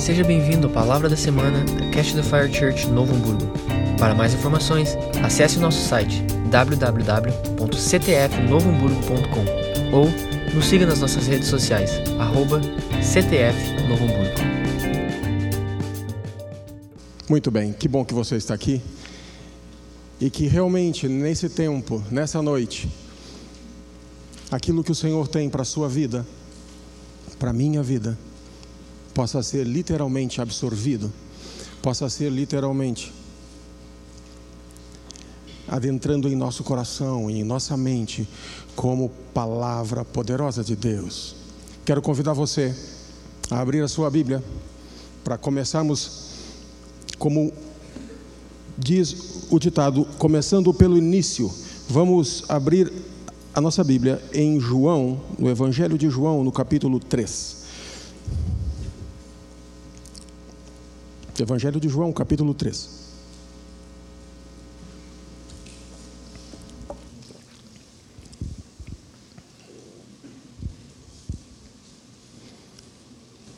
Seja bem-vindo à Palavra da Semana da Cash the Fire Church Novo Hamburgo. Para mais informações, acesse o nosso site www.ctfnovohamburgo.com ou nos siga nas nossas redes sociais, arroba. Muito bem, que bom que você está aqui e que realmente nesse tempo, nessa noite, aquilo que o Senhor tem para a sua vida, para a minha vida, possa ser literalmente absorvido, possa ser literalmente adentrando em nosso coração e em nossa mente como palavra poderosa de Deus. Quero convidar você a abrir a sua Bíblia para começarmos como diz o ditado, começando pelo início. Vamos abrir a nossa Bíblia em João, no Evangelho de João, no capítulo 3. Evangelho de João, capítulo 3.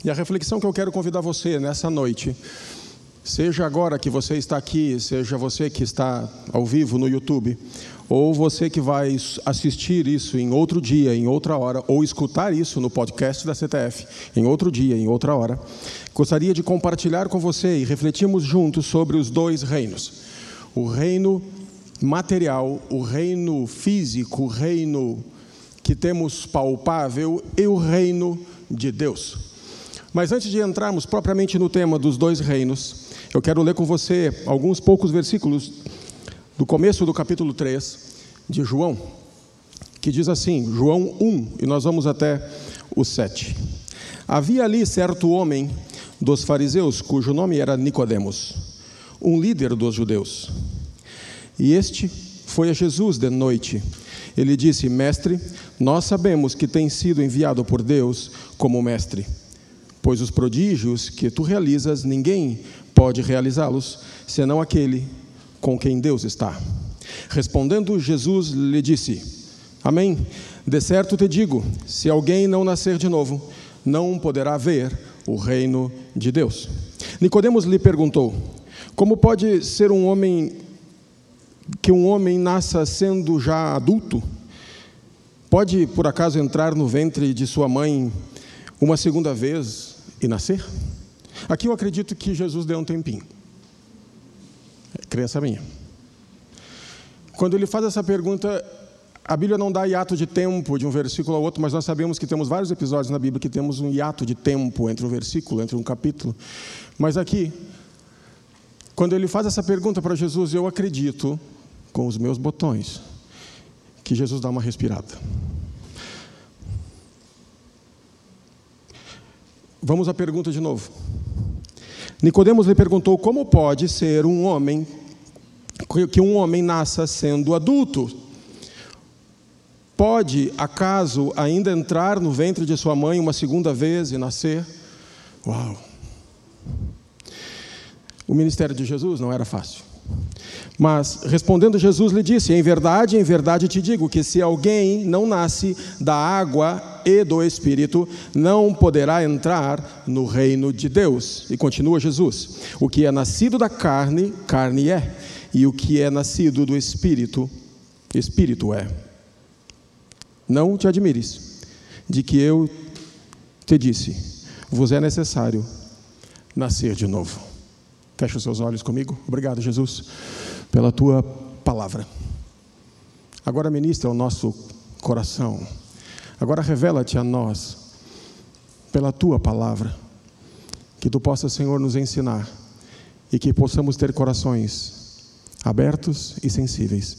E a reflexão que eu quero convidar você nessa noite, seja agora que você está aqui, seja você que está ao vivo no YouTube, ou você que vai assistir isso em outro dia, em outra hora, ou escutar isso no podcast da CTF em outro dia, em outra hora, gostaria de compartilhar com você e refletirmos juntos sobre os dois reinos: o reino material, o reino físico, o reino que temos palpável e o reino de Deus. Mas antes de entrarmos propriamente no tema dos dois reinos, eu quero ler com você alguns poucos versículos do começo do capítulo 3 de João, que diz assim, João 1, e nós vamos até o 7. Havia ali certo homem dos fariseus, cujo nome era Nicodemos, um líder dos judeus. E este foi a Jesus de noite. Ele disse: Mestre, nós sabemos que tem sido enviado por Deus como mestre pois os prodígios que tu realizas, ninguém pode realizá-los, senão aquele com quem Deus está. Respondendo Jesus lhe disse: Amém. De certo te digo, se alguém não nascer de novo, não poderá ver o reino de Deus. Nicodemos lhe perguntou: Como pode ser um homem que um homem nasça sendo já adulto? Pode por acaso entrar no ventre de sua mãe uma segunda vez e nascer? Aqui eu acredito que Jesus deu um tempinho. Crença minha. Quando ele faz essa pergunta, a Bíblia não dá hiato de tempo de um versículo ao outro, mas nós sabemos que temos vários episódios na Bíblia que temos um hiato de tempo entre um versículo, entre um capítulo. Mas aqui, quando ele faz essa pergunta para Jesus, eu acredito, com os meus botões, que Jesus dá uma respirada. Vamos à pergunta de novo. Nicodemos lhe perguntou como pode ser um homem que um homem nasça sendo adulto. Pode acaso ainda entrar no ventre de sua mãe uma segunda vez e nascer? Uau. O ministério de Jesus não era fácil. Mas respondendo Jesus lhe disse: Em verdade, em verdade te digo que se alguém não nasce da água e do Espírito, não poderá entrar no reino de Deus. E continua Jesus: O que é nascido da carne, carne é, e o que é nascido do Espírito, Espírito é. Não te admires de que eu te disse: vos é necessário nascer de novo. Feche os seus olhos comigo. Obrigado, Jesus pela tua palavra. Agora ministra o nosso coração. Agora revela-te a nós pela tua palavra. Que tu possas, Senhor, nos ensinar e que possamos ter corações abertos e sensíveis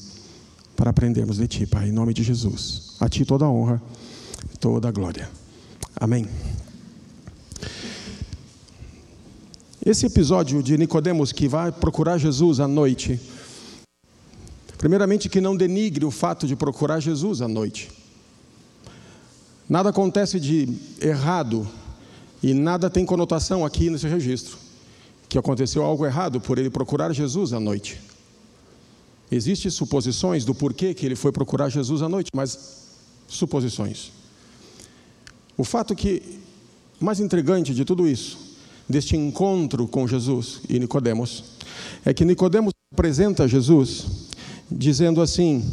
para aprendermos de ti, Pai, em nome de Jesus. A ti toda a honra, toda a glória. Amém. Esse episódio de Nicodemos que vai procurar Jesus à noite, Primeiramente, que não denigre o fato de procurar Jesus à noite. Nada acontece de errado e nada tem conotação aqui nesse registro que aconteceu algo errado por ele procurar Jesus à noite. Existem suposições do porquê que ele foi procurar Jesus à noite, mas suposições. O fato que mais intrigante de tudo isso deste encontro com Jesus e Nicodemos é que Nicodemos apresenta Jesus dizendo assim: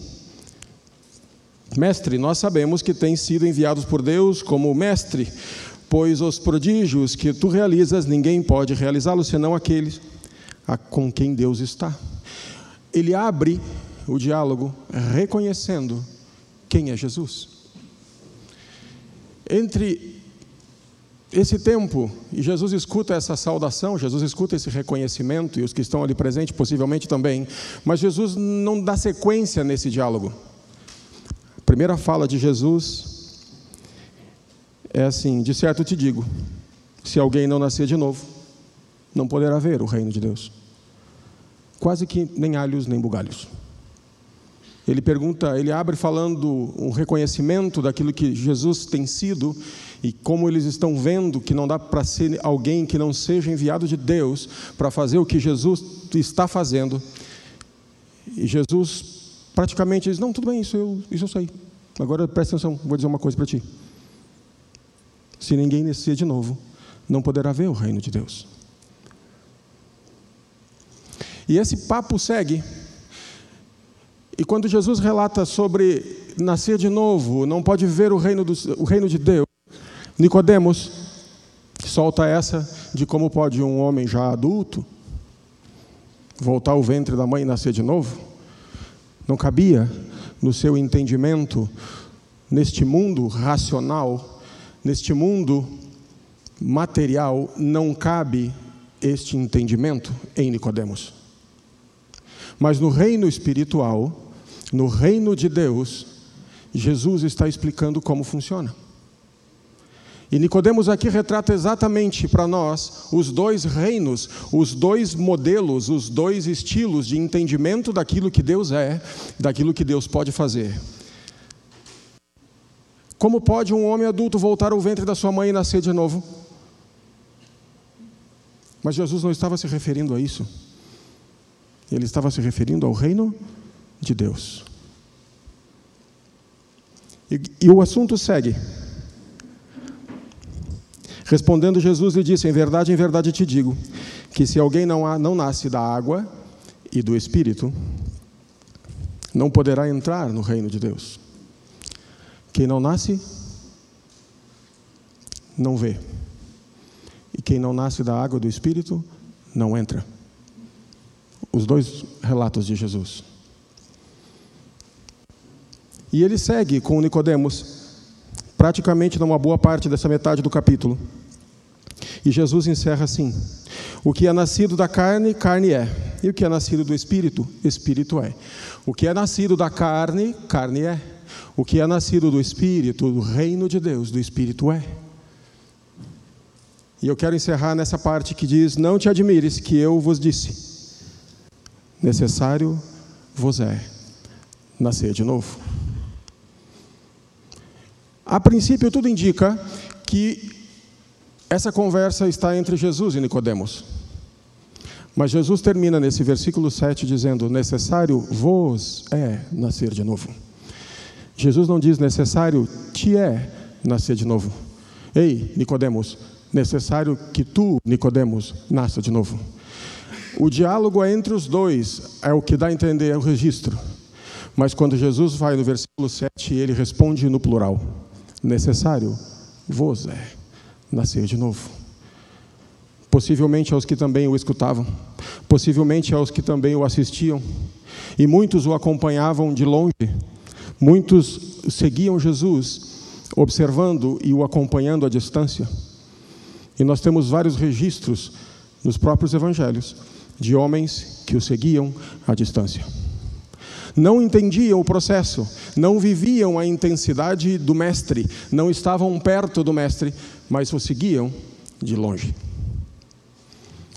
Mestre, nós sabemos que tens sido enviados por Deus como mestre, pois os prodígios que tu realizas ninguém pode realizá-los senão aqueles com quem Deus está. Ele abre o diálogo reconhecendo quem é Jesus. Entre esse tempo, e Jesus escuta essa saudação, Jesus escuta esse reconhecimento, e os que estão ali presentes possivelmente também, mas Jesus não dá sequência nesse diálogo. Primeira fala de Jesus é assim: De certo te digo, se alguém não nascer de novo, não poderá ver o reino de Deus. Quase que nem alhos nem bugalhos. Ele pergunta, ele abre falando um reconhecimento daquilo que Jesus tem sido e como eles estão vendo que não dá para ser alguém que não seja enviado de Deus para fazer o que Jesus está fazendo. E Jesus praticamente diz: Não, tudo bem, isso eu, isso eu sei. Agora presta atenção, vou dizer uma coisa para ti. Se ninguém nascer de novo, não poderá ver o reino de Deus. E esse papo segue. E quando Jesus relata sobre nascer de novo, não pode ver o reino, do, o reino de Deus, Nicodemos solta essa de como pode um homem já adulto voltar ao ventre da mãe e nascer de novo. Não cabia no seu entendimento neste mundo racional, neste mundo material, não cabe este entendimento em Nicodemos. Mas no reino espiritual, no reino de Deus, Jesus está explicando como funciona. E Nicodemos aqui retrata exatamente para nós os dois reinos, os dois modelos, os dois estilos de entendimento daquilo que Deus é, daquilo que Deus pode fazer. Como pode um homem adulto voltar ao ventre da sua mãe e nascer de novo? Mas Jesus não estava se referindo a isso. Ele estava se referindo ao reino de Deus. E, e o assunto segue. Respondendo Jesus lhe disse: Em verdade, em verdade te digo, que se alguém não, não nasce da água e do Espírito, não poderá entrar no reino de Deus. Quem não nasce, não vê. E quem não nasce da água e do Espírito, não entra. Os dois relatos de Jesus. E ele segue com Nicodemos, praticamente numa boa parte dessa metade do capítulo. E Jesus encerra assim: O que é nascido da carne, carne é. E o que é nascido do espírito, espírito é. O que é nascido da carne, carne é. O que é nascido do espírito, do reino de Deus, do espírito é. E eu quero encerrar nessa parte que diz: Não te admires que eu vos disse. Necessário vos é nascer de novo. A princípio, tudo indica que essa conversa está entre Jesus e Nicodemos. Mas Jesus termina nesse versículo 7 dizendo: necessário vos é nascer de novo. Jesus não diz necessário te é nascer de novo. Ei, Nicodemos, necessário que tu, Nicodemos, nasça de novo. O diálogo é entre os dois, é o que dá a entender o registro. Mas quando Jesus vai no versículo 7, ele responde no plural: necessário vos é nascer de novo. Possivelmente aos que também o escutavam, possivelmente aos que também o assistiam, e muitos o acompanhavam de longe, muitos seguiam Jesus, observando e o acompanhando à distância. E nós temos vários registros nos próprios evangelhos de homens que o seguiam à distância. Não entendiam o processo, não viviam a intensidade do Mestre, não estavam perto do Mestre, mas o seguiam de longe.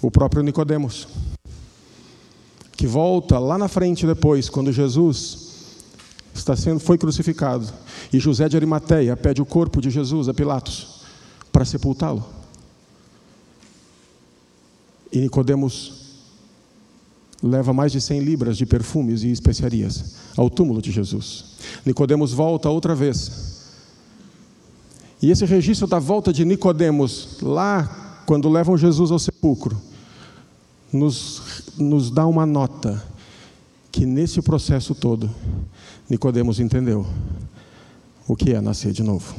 O próprio Nicodemos, que volta lá na frente depois, quando Jesus está sendo foi crucificado e José de Arimateia pede o corpo de Jesus a Pilatos para sepultá-lo. E Nicodemos leva mais de 100 libras de perfumes e especiarias ao túmulo de Jesus. Nicodemos volta outra vez e esse registro da volta de Nicodemos lá quando levam Jesus ao sepulcro, nos, nos dá uma nota que nesse processo todo, Nicodemos entendeu o que é nascer de novo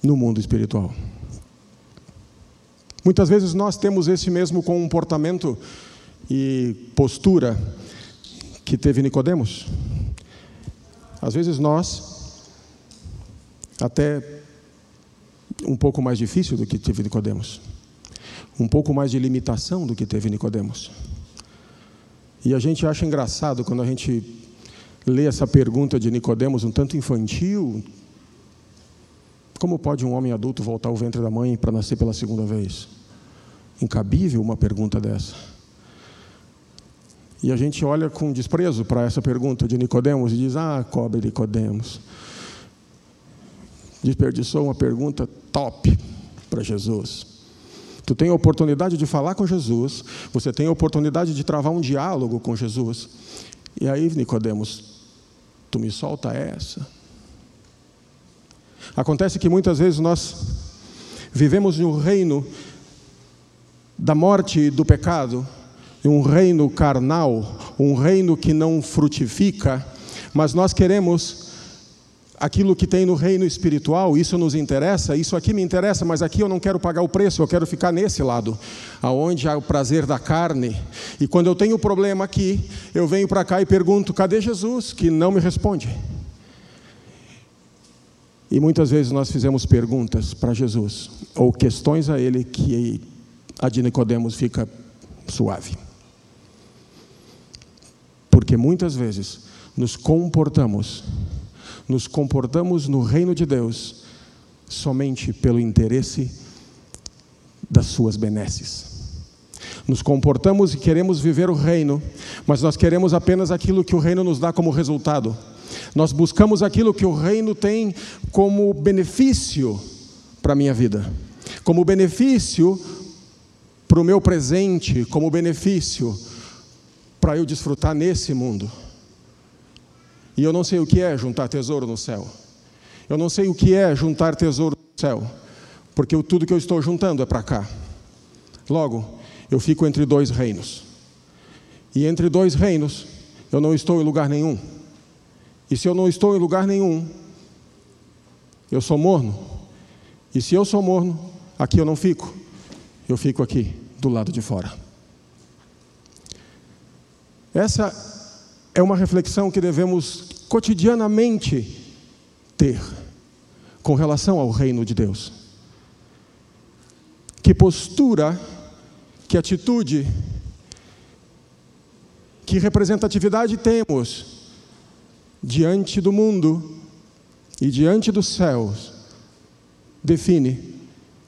no mundo espiritual. Muitas vezes nós temos esse mesmo comportamento e postura que teve Nicodemos. Às vezes nós até um pouco mais difícil do que teve Nicodemos. Um pouco mais de limitação do que teve Nicodemos. E a gente acha engraçado quando a gente lê essa pergunta de Nicodemos um tanto infantil. Como pode um homem adulto voltar ao ventre da mãe para nascer pela segunda vez? Incabível uma pergunta dessa. E a gente olha com desprezo para essa pergunta de Nicodemos e diz: "Ah, cobre Nicodemos. Desperdiçou uma pergunta top para Jesus." Tu tem a oportunidade de falar com Jesus, você tem a oportunidade de travar um diálogo com Jesus. E aí, Nicodemos, tu me solta essa? Acontece que muitas vezes nós vivemos em um reino da morte e do pecado, um reino carnal, um reino que não frutifica, mas nós queremos aquilo que tem no reino espiritual, isso nos interessa, isso aqui me interessa, mas aqui eu não quero pagar o preço, eu quero ficar nesse lado, aonde há o prazer da carne. E quando eu tenho problema aqui, eu venho para cá e pergunto: cadê Jesus? Que não me responde. E muitas vezes nós fizemos perguntas para Jesus, ou questões a Ele que a de Nicodemos fica suave. Porque muitas vezes nos comportamos nos comportamos no reino de Deus somente pelo interesse das suas benesses. Nos comportamos e queremos viver o reino, mas nós queremos apenas aquilo que o reino nos dá como resultado. Nós buscamos aquilo que o reino tem como benefício para a minha vida, como benefício para o meu presente, como benefício para eu desfrutar nesse mundo. E eu não sei o que é juntar tesouro no céu. Eu não sei o que é juntar tesouro no céu, porque tudo que eu estou juntando é para cá. Logo, eu fico entre dois reinos. E entre dois reinos, eu não estou em lugar nenhum. E se eu não estou em lugar nenhum, eu sou morno. E se eu sou morno, aqui eu não fico. Eu fico aqui, do lado de fora. Essa é uma reflexão que devemos cotidianamente ter com relação ao reino de Deus. Que postura, que atitude, que representatividade temos diante do mundo e diante dos céus define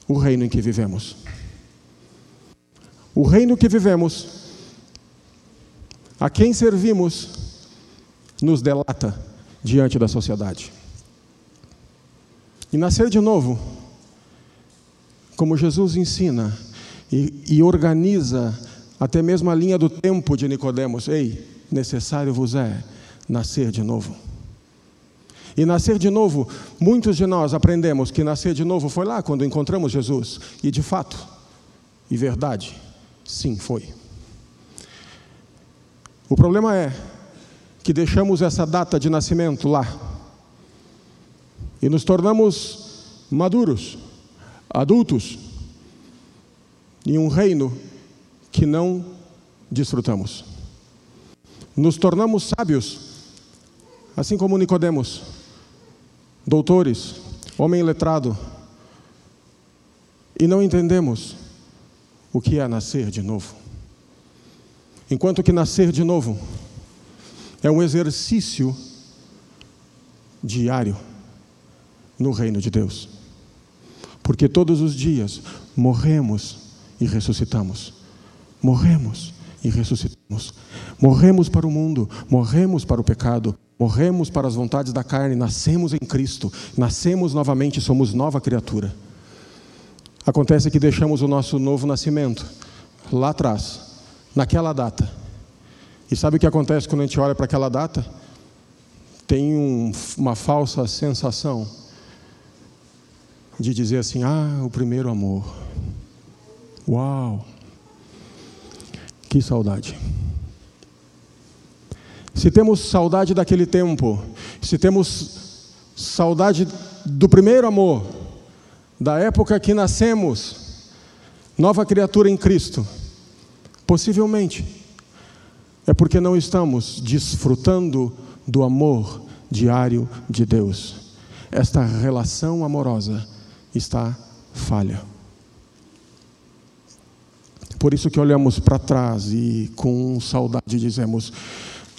o reino em que vivemos. O reino que vivemos, a quem servimos, nos delata diante da sociedade. E nascer de novo, como Jesus ensina e, e organiza até mesmo a linha do tempo de Nicodemos, ei, necessário vos é nascer de novo. E nascer de novo, muitos de nós aprendemos que nascer de novo foi lá quando encontramos Jesus. E de fato, e verdade, sim, foi. O problema é que deixamos essa data de nascimento lá e nos tornamos maduros, adultos, em um reino que não desfrutamos. Nos tornamos sábios, assim como Nicodemos, doutores, homem letrado, e não entendemos o que é nascer de novo. Enquanto que nascer de novo é um exercício diário no reino de Deus. Porque todos os dias morremos e ressuscitamos. Morremos e ressuscitamos. Morremos para o mundo, morremos para o pecado, morremos para as vontades da carne, nascemos em Cristo, nascemos novamente, somos nova criatura. Acontece que deixamos o nosso novo nascimento lá atrás, naquela data e sabe o que acontece quando a gente olha para aquela data? Tem um, uma falsa sensação de dizer assim: ah, o primeiro amor. Uau! Que saudade. Se temos saudade daquele tempo, se temos saudade do primeiro amor, da época que nascemos, nova criatura em Cristo, possivelmente é porque não estamos desfrutando do amor diário de Deus. Esta relação amorosa está falha. Por isso que olhamos para trás e com saudade dizemos: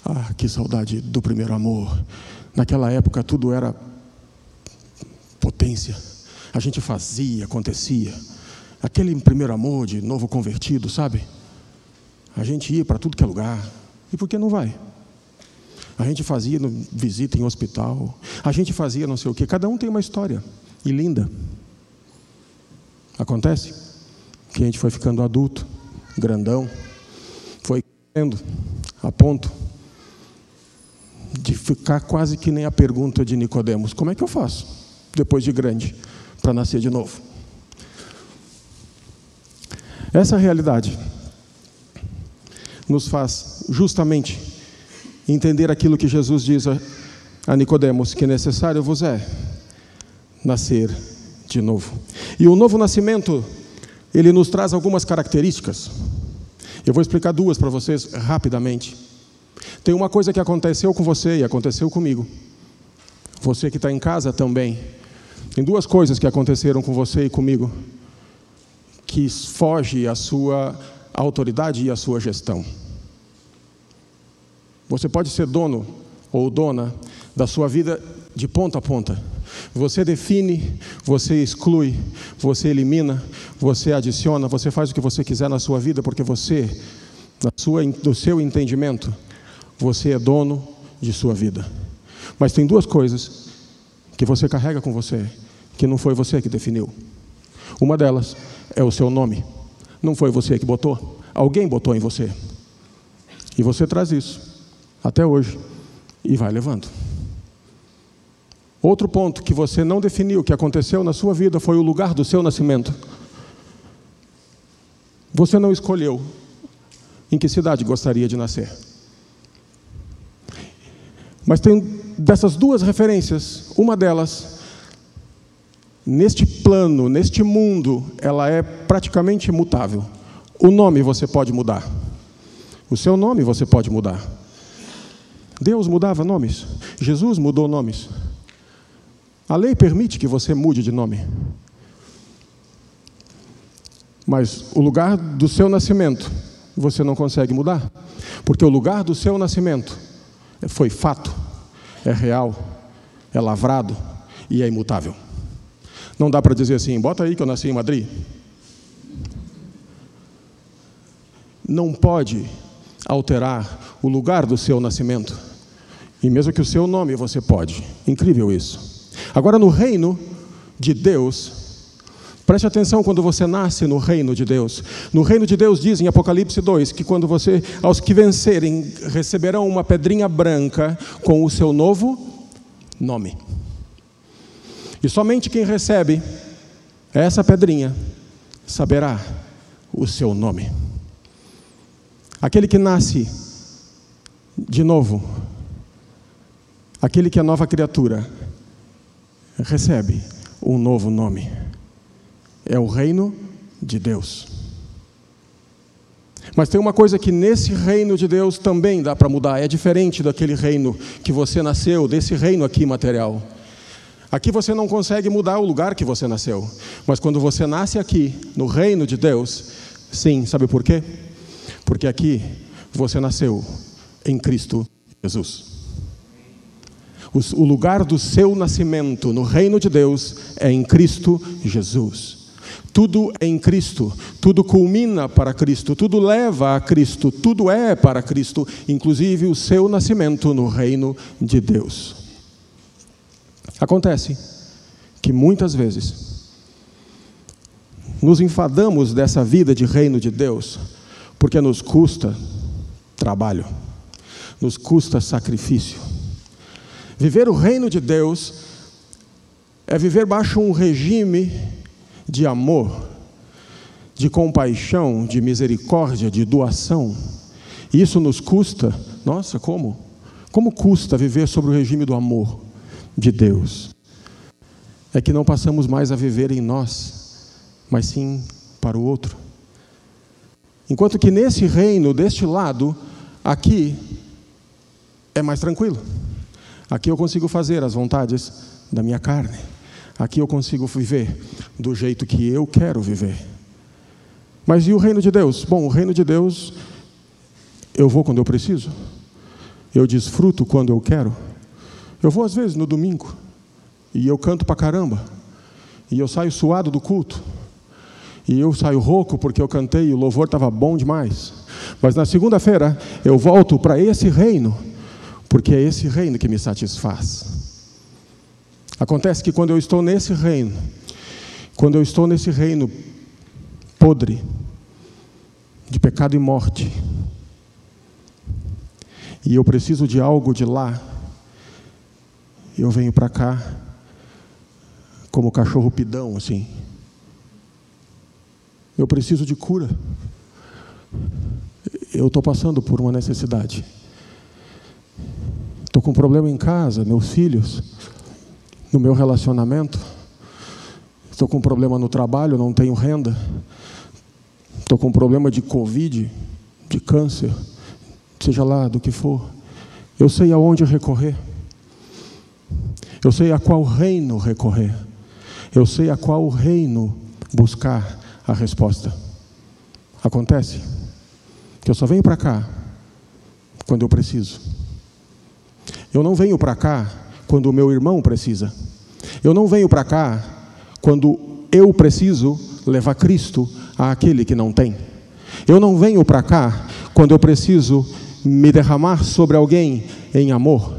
Ah, que saudade do primeiro amor. Naquela época tudo era potência. A gente fazia, acontecia. Aquele primeiro amor de novo convertido, sabe? A gente ia para tudo que é lugar. E por que não vai? A gente fazia visita em hospital. A gente fazia não sei o quê. Cada um tem uma história. E linda. Acontece que a gente foi ficando adulto, grandão, foi crescendo a ponto de ficar quase que nem a pergunta de Nicodemos: como é que eu faço depois de grande para nascer de novo? Essa realidade nos faz justamente entender aquilo que Jesus diz a, Nicodemos, que necessário vos é nascer de novo. E o novo nascimento, ele nos traz algumas características. Eu vou explicar duas para vocês rapidamente. Tem uma coisa que aconteceu com você e aconteceu comigo. Você que está em casa também. Tem duas coisas que aconteceram com você e comigo que foge à sua autoridade e à sua gestão. Você pode ser dono ou dona da sua vida de ponta a ponta. Você define, você exclui, você elimina, você adiciona, você faz o que você quiser na sua vida, porque você, na sua, no seu entendimento, você é dono de sua vida. Mas tem duas coisas que você carrega com você, que não foi você que definiu. Uma delas é o seu nome. Não foi você que botou, alguém botou em você. E você traz isso até hoje e vai levando. Outro ponto que você não definiu, que aconteceu na sua vida, foi o lugar do seu nascimento. Você não escolheu em que cidade gostaria de nascer. Mas tem dessas duas referências, uma delas, neste plano, neste mundo, ela é praticamente imutável. O nome você pode mudar. O seu nome você pode mudar. Deus mudava nomes. Jesus mudou nomes. A lei permite que você mude de nome. Mas o lugar do seu nascimento você não consegue mudar, porque o lugar do seu nascimento foi fato, é real, é lavrado e é imutável. Não dá para dizer assim, bota aí que eu nasci em Madrid. Não pode alterar o lugar do seu nascimento. E mesmo que o seu nome você pode. Incrível isso. Agora, no reino de Deus, preste atenção quando você nasce no reino de Deus. No reino de Deus diz em Apocalipse 2 que quando você, aos que vencerem, receberão uma pedrinha branca com o seu novo nome. E somente quem recebe essa pedrinha saberá o seu nome. Aquele que nasce de novo, aquele que é nova criatura, recebe um novo nome. É o reino de Deus. Mas tem uma coisa que nesse reino de Deus também dá para mudar, é diferente daquele reino que você nasceu, desse reino aqui material. Aqui você não consegue mudar o lugar que você nasceu, mas quando você nasce aqui, no reino de Deus, sim, sabe por quê? Porque aqui você nasceu em Cristo Jesus. O lugar do seu nascimento no reino de Deus é em Cristo Jesus. Tudo é em Cristo, tudo culmina para Cristo, tudo leva a Cristo, tudo é para Cristo, inclusive o seu nascimento no reino de Deus. Acontece que muitas vezes nos enfadamos dessa vida de reino de Deus, porque nos custa trabalho, nos custa sacrifício. Viver o reino de Deus é viver baixo um regime de amor, de compaixão, de misericórdia, de doação. Isso nos custa, nossa, como? Como custa viver sobre o regime do amor de Deus? É que não passamos mais a viver em nós, mas sim para o outro. Enquanto que nesse reino, deste lado, aqui é mais tranquilo. Aqui eu consigo fazer as vontades da minha carne. Aqui eu consigo viver do jeito que eu quero viver. Mas e o reino de Deus? Bom, o reino de Deus, eu vou quando eu preciso. Eu desfruto quando eu quero. Eu vou às vezes no domingo e eu canto pra caramba. E eu saio suado do culto. E eu saio rouco porque eu cantei e o louvor estava bom demais. Mas na segunda-feira eu volto para esse reino, porque é esse reino que me satisfaz. Acontece que quando eu estou nesse reino, quando eu estou nesse reino podre, de pecado e morte, e eu preciso de algo de lá, eu venho para cá como cachorro pidão, assim. Eu preciso de cura. Eu estou passando por uma necessidade. Estou com um problema em casa, meus filhos, no meu relacionamento. Estou com um problema no trabalho, não tenho renda. Estou com um problema de Covid, de câncer, seja lá do que for. Eu sei aonde recorrer. Eu sei a qual reino recorrer. Eu sei a qual reino buscar a resposta. Acontece que eu só venho para cá quando eu preciso. Eu não venho para cá quando o meu irmão precisa. Eu não venho para cá quando eu preciso levar Cristo àquele que não tem. Eu não venho para cá quando eu preciso me derramar sobre alguém em amor.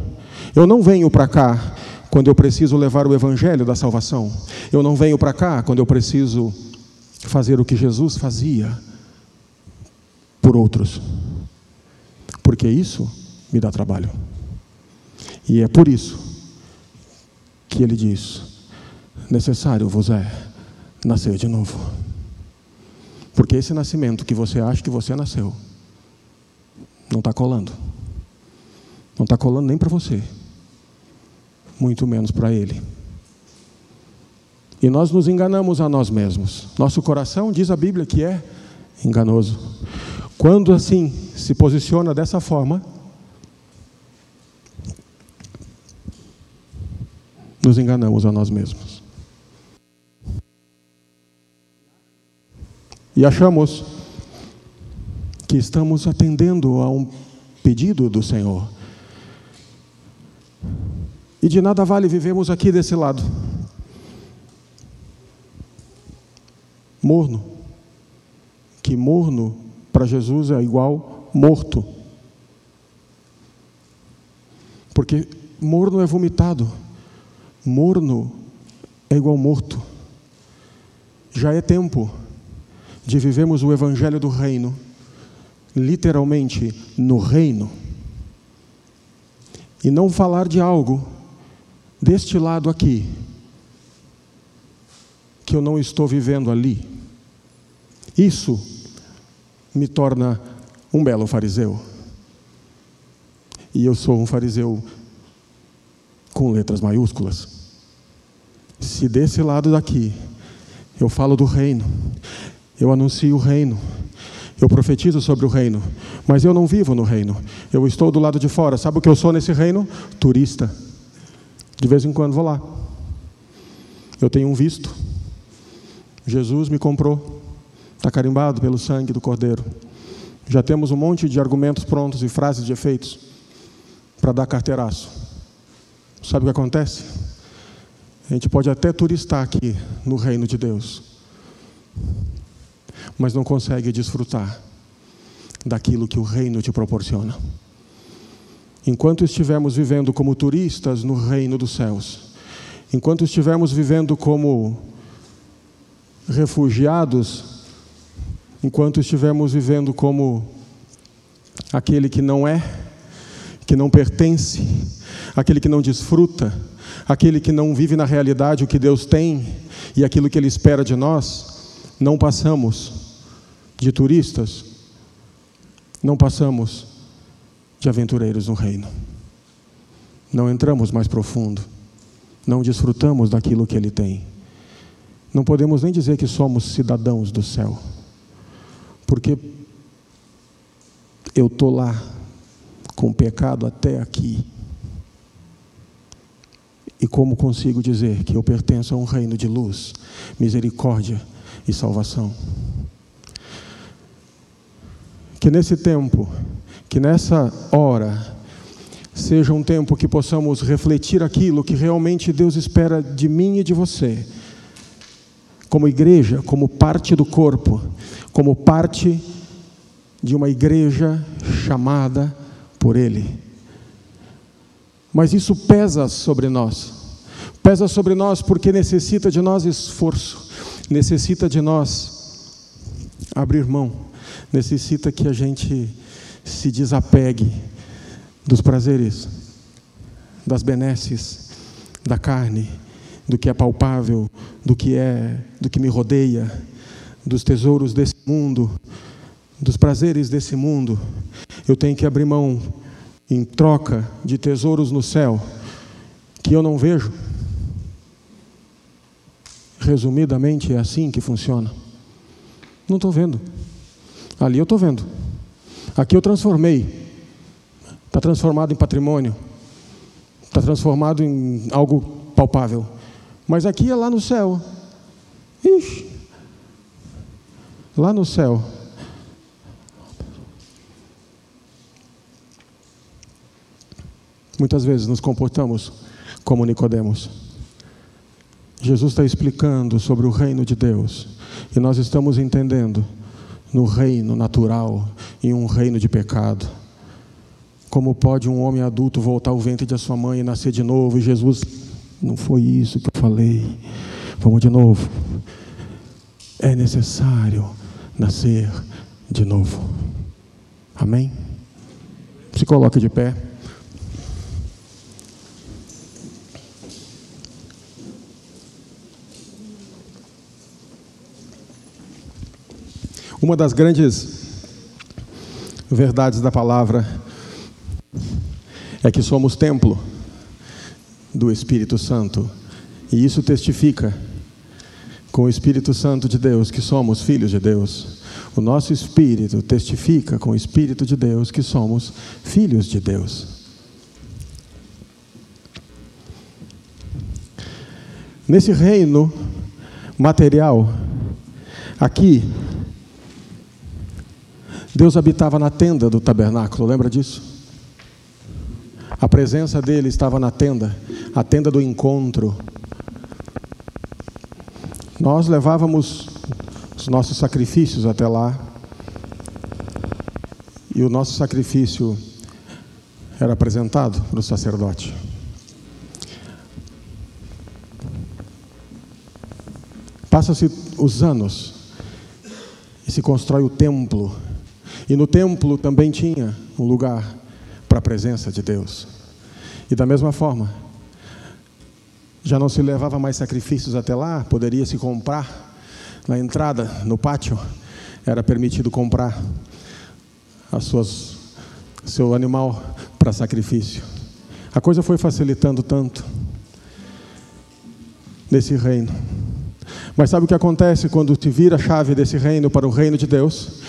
Eu não venho para cá quando eu preciso levar o evangelho da salvação. Eu não venho para cá quando eu preciso fazer o que Jesus fazia por outros. Porque isso me dá trabalho. E é por isso que ele diz: necessário vos é nascer de novo. Porque esse nascimento que você acha que você nasceu, não está colando. Não está colando nem para você, muito menos para ele. E nós nos enganamos a nós mesmos. Nosso coração, diz a Bíblia, que é enganoso. Quando assim se posiciona dessa forma, nos enganamos a nós mesmos. E achamos que estamos atendendo a um pedido do Senhor. E de nada vale vivemos aqui desse lado. Morno. Que morno para Jesus é igual morto. Porque morno é vomitado. Morno é igual morto. Já é tempo de vivermos o evangelho do reino literalmente no reino, e não falar de algo deste lado aqui, que eu não estou vivendo ali. Isso me torna um belo fariseu. E eu sou um fariseu com letras maiúsculas. Se desse lado daqui eu falo do reino, eu anuncio o reino, eu profetizo sobre o reino, mas eu não vivo no reino. Eu estou do lado de fora. Sabe o que eu sou nesse reino? Turista. De vez em quando vou lá. Eu tenho um visto. Jesus me comprou. Está carimbado pelo sangue do Cordeiro. Já temos um monte de argumentos prontos e frases de efeitos para dar carteiraço. Sabe o que acontece? A gente pode até turistar aqui no reino de Deus mas não consegue desfrutar daquilo que o reino te proporciona. Enquanto estivermos vivendo como turistas no reino dos céus, enquanto estivermos vivendo como refugiados, enquanto estivermos vivendo como aquele que não é, que não pertence, aquele que não desfruta, aquele que não vive na realidade o que Deus tem e aquilo que Ele espera de nós, não passamos de turistas, não passamos de aventureiros no reino. Não entramos mais profundo, não desfrutamos daquilo que Ele tem. Não podemos nem dizer que somos cidadãos do céu, porque eu estou lá com pecado até aqui. E como consigo dizer que eu pertenço a um reino de luz, misericórdia e salvação? Que nesse tempo, que nessa hora, seja um tempo que possamos refletir aquilo que realmente Deus espera de mim e de você, como igreja, como parte do corpo, como parte de uma igreja chamada por Ele. Mas isso pesa sobre nós. Pesa sobre nós porque necessita de nós esforço, necessita de nós abrir mão, necessita que a gente se desapegue dos prazeres, das benesses, da carne, do que é palpável, do que é, do que me rodeia, dos tesouros desse mundo, dos prazeres desse mundo. Eu tenho que abrir mão em troca de tesouros no céu que eu não vejo. Resumidamente, é assim que funciona. Não estou vendo. Ali eu estou vendo. Aqui eu transformei. Está transformado em patrimônio. Está transformado em algo palpável. Mas aqui é lá no céu. Ixi. Lá no céu Muitas vezes nos comportamos como Nicodemos. Jesus está explicando sobre o reino de Deus e nós estamos entendendo no reino natural, em um reino de pecado. Como pode um homem adulto voltar ao ventre de sua mãe e nascer de novo? E Jesus, não foi isso que eu falei. Vamos de novo. É necessário nascer de novo. Amém? Se coloque de pé. Uma das grandes verdades da palavra é que somos templo do Espírito Santo. E isso testifica com o Espírito Santo de Deus que somos filhos de Deus. O nosso espírito testifica com o Espírito de Deus que somos filhos de Deus. Nesse reino material, aqui Deus habitava na tenda do tabernáculo, lembra disso? A presença dele estava na tenda, a tenda do encontro. Nós levávamos os nossos sacrifícios até lá, e o nosso sacrifício era apresentado para o sacerdote. Passa-se os anos e se constrói o templo e no templo também tinha um lugar para a presença de Deus. E da mesma forma, já não se levava mais sacrifícios até lá, poderia se comprar na entrada, no pátio, era permitido comprar as suas, seu animal para sacrifício. A coisa foi facilitando tanto nesse reino. Mas sabe o que acontece quando se vira a chave desse reino para o reino de Deus?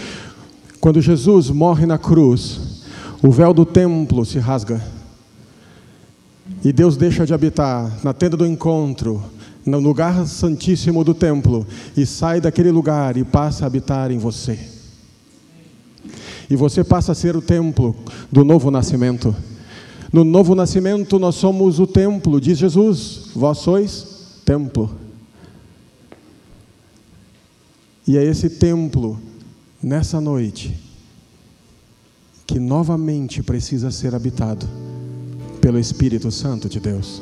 Quando Jesus morre na cruz, o véu do templo se rasga. E Deus deixa de habitar na tenda do encontro, no lugar santíssimo do templo, e sai daquele lugar e passa a habitar em você. E você passa a ser o templo do novo nascimento. No novo nascimento, nós somos o templo, diz Jesus: Vós sois templo. E é esse templo nessa noite, que novamente precisa ser habitado pelo Espírito Santo de Deus.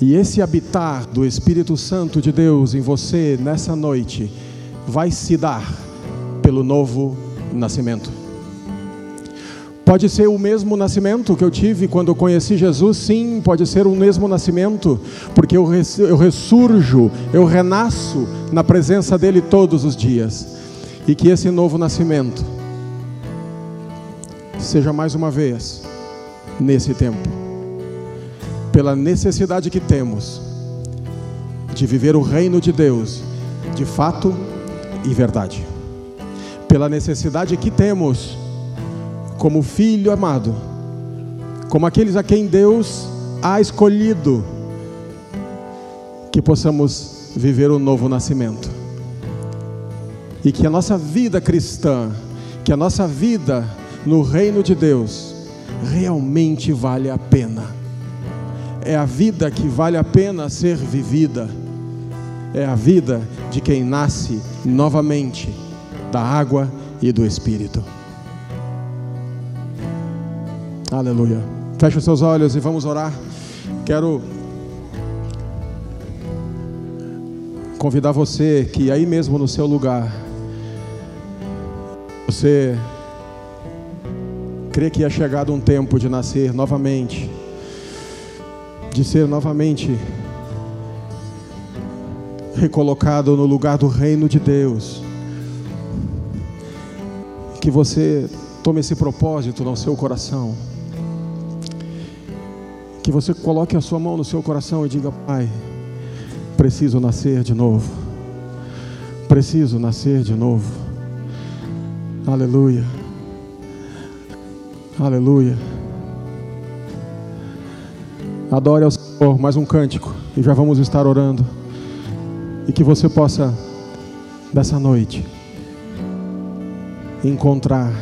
E esse habitar do Espírito Santo de Deus em você nessa noite vai se dar pelo novo nascimento. Pode ser o mesmo nascimento que eu tive quando eu conheci Jesus? Sim, pode ser o mesmo nascimento, porque eu, ressurjo, eu renasço na presença dEle todos os dias. E que esse novo nascimento seja mais uma vez nesse tempo, pela necessidade que temos de viver o reino de Deus de fato e verdade, pela necessidade que temos como filho amado, como aqueles a quem Deus há escolhido, que possamos viver o novo nascimento. E que a nossa vida cristã, que a nossa vida no reino de Deus, realmente vale a pena. É a vida que vale a pena ser vivida. É a vida de quem nasce novamente da água e do Espírito. Aleluia. Feche os seus olhos e vamos orar. Quero convidar você que aí mesmo no seu lugar, você crê que é chegado um tempo de nascer novamente, de ser novamente recolocado no lugar do reino de Deus. Que você tome esse propósito no seu coração que você coloque a sua mão no seu coração e diga: Pai, preciso nascer de novo. Preciso nascer de novo. Aleluia. Aleluia. Adore ao Senhor, mais um cântico e já vamos estar orando. E que você possa, dessa noite, encontrar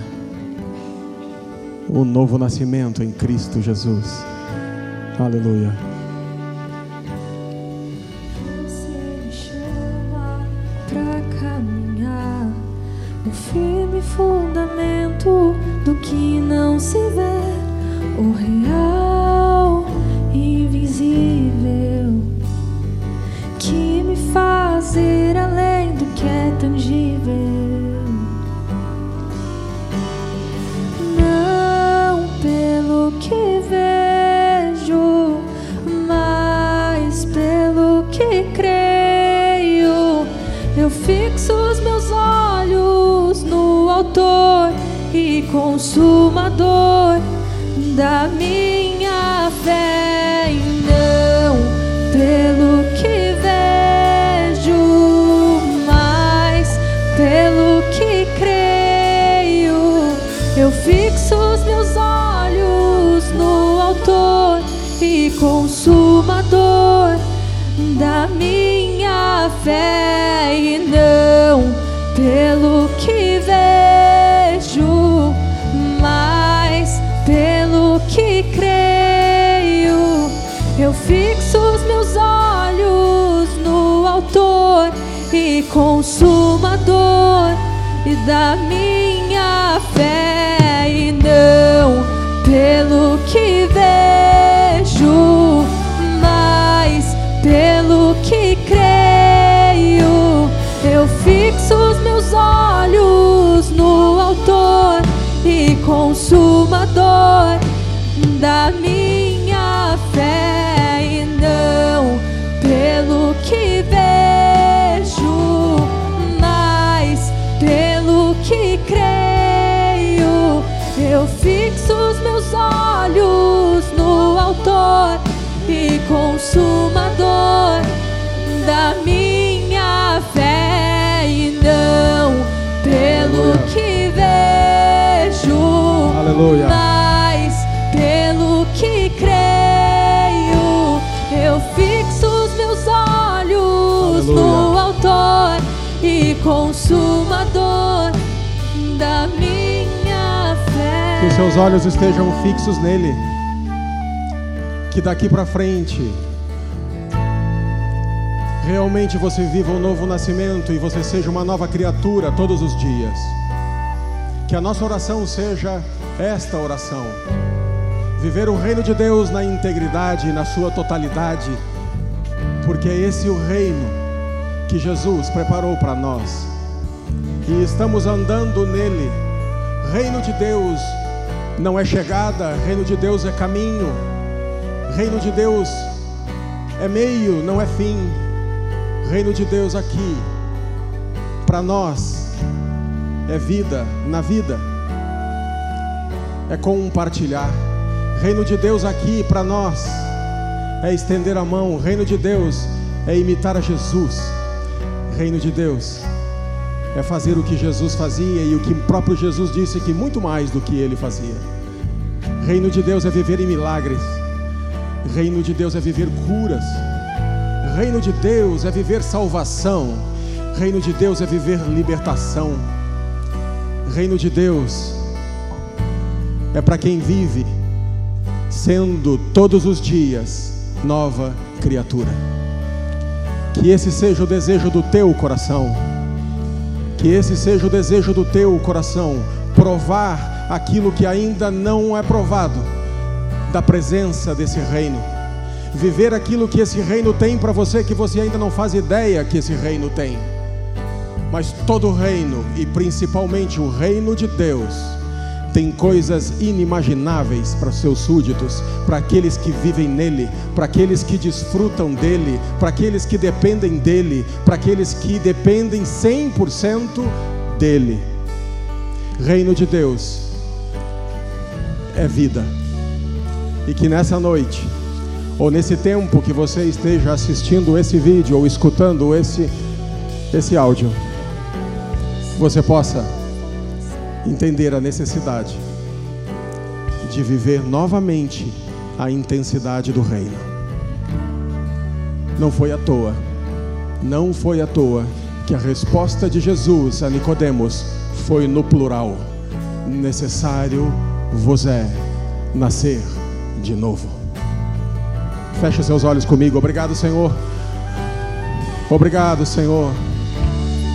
o novo nascimento em Cristo Jesus. Aleluia. E Consumador da minha fé. Que seus olhos estejam fixos nele. Que daqui para frente realmente você viva um novo nascimento e você seja uma nova criatura todos os dias. Que a nossa oração seja esta oração: viver o reino de Deus na integridade, na sua totalidade, porque é esse o reino que Jesus preparou para nós. E estamos andando nele. Reino de Deus não é chegada, reino de Deus é caminho. Reino de Deus é meio, não é fim. Reino de Deus aqui, para nós, é vida na vida, é compartilhar. Reino de Deus aqui para nós é estender a mão. Reino de Deus é imitar a Jesus. Reino de Deus é fazer o que Jesus fazia e o que o próprio Jesus disse que muito mais do que ele fazia. Reino de Deus é viver em milagres. Reino de Deus é viver curas. Reino de Deus é viver salvação. Reino de Deus é viver libertação. Reino de Deus é para quem vive sendo todos os dias nova criatura. Que esse seja o desejo do teu coração. Que esse seja o desejo do teu coração. Provar aquilo que ainda não é provado da presença desse reino. Viver aquilo que esse reino tem para você que você ainda não faz ideia que esse reino tem. Mas todo o reino e principalmente o reino de Deus tem coisas inimagináveis para seus súditos, para aqueles que vivem nele, para aqueles que desfrutam dele, para aqueles que dependem dele, para aqueles que dependem 100% dele. Reino de Deus é vida. E que nessa noite, ou nesse tempo que você esteja assistindo esse vídeo ou escutando esse esse áudio, você possa entender a necessidade de viver novamente a intensidade do reino. Não foi à toa, não foi à toa que a resposta de Jesus a Nicodemos foi no plural: necessário vos é nascer de novo. Feche seus olhos comigo. Obrigado, Senhor. Obrigado, Senhor,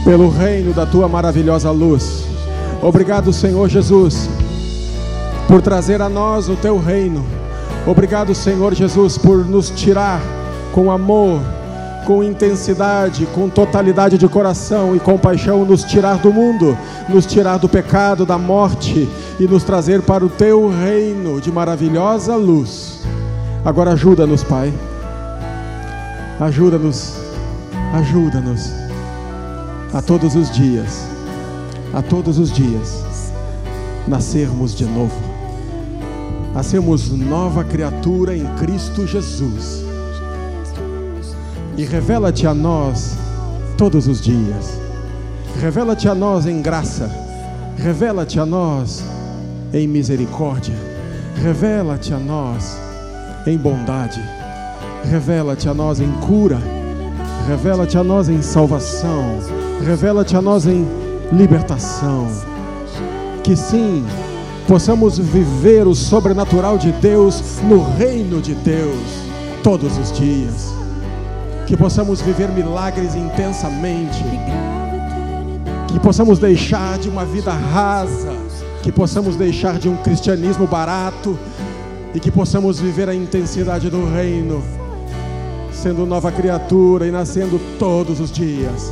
pelo reino da tua maravilhosa luz. Obrigado, Senhor Jesus, por trazer a nós o teu reino. Obrigado, Senhor Jesus, por nos tirar com amor, com intensidade, com totalidade de coração e compaixão, nos tirar do mundo, nos tirar do pecado, da morte e nos trazer para o teu reino de maravilhosa luz. Agora ajuda-nos, Pai. Ajuda-nos, ajuda-nos a todos os dias, a todos os dias, nascermos de novo, a sermos nova criatura em Cristo Jesus. E revela-te a nós todos os dias, revela-te a nós em graça, revela-te a nós em misericórdia, revela-te a nós em bondade, revela-te a nós em cura, revela-te a nós em salvação, revela-te a nós em libertação. Que sim, possamos viver o sobrenatural de Deus no reino de Deus todos os dias. Que possamos viver milagres intensamente. Que possamos deixar de uma vida rasa. Que possamos deixar de um cristianismo barato. E que possamos viver a intensidade do reino, sendo nova criatura e nascendo todos os dias.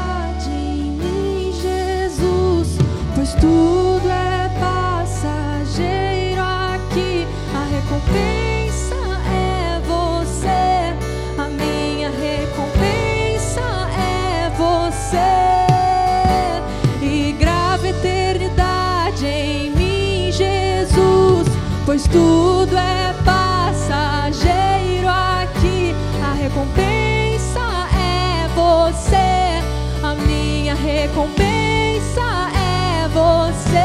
Recompensa é você, a minha recompensa é você.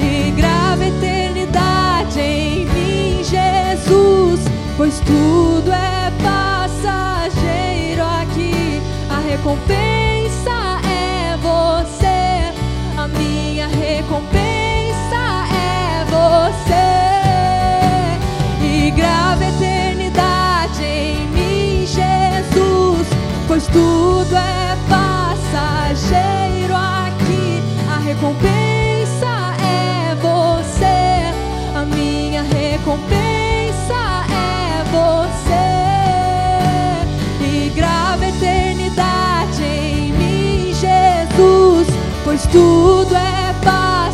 E grava eternidade em mim, Jesus, pois tudo é passageiro aqui. A recompensa pois tudo é passageiro aqui. A recompensa é você, a minha recompensa é você. E grava eternidade em mim, pois tudo é para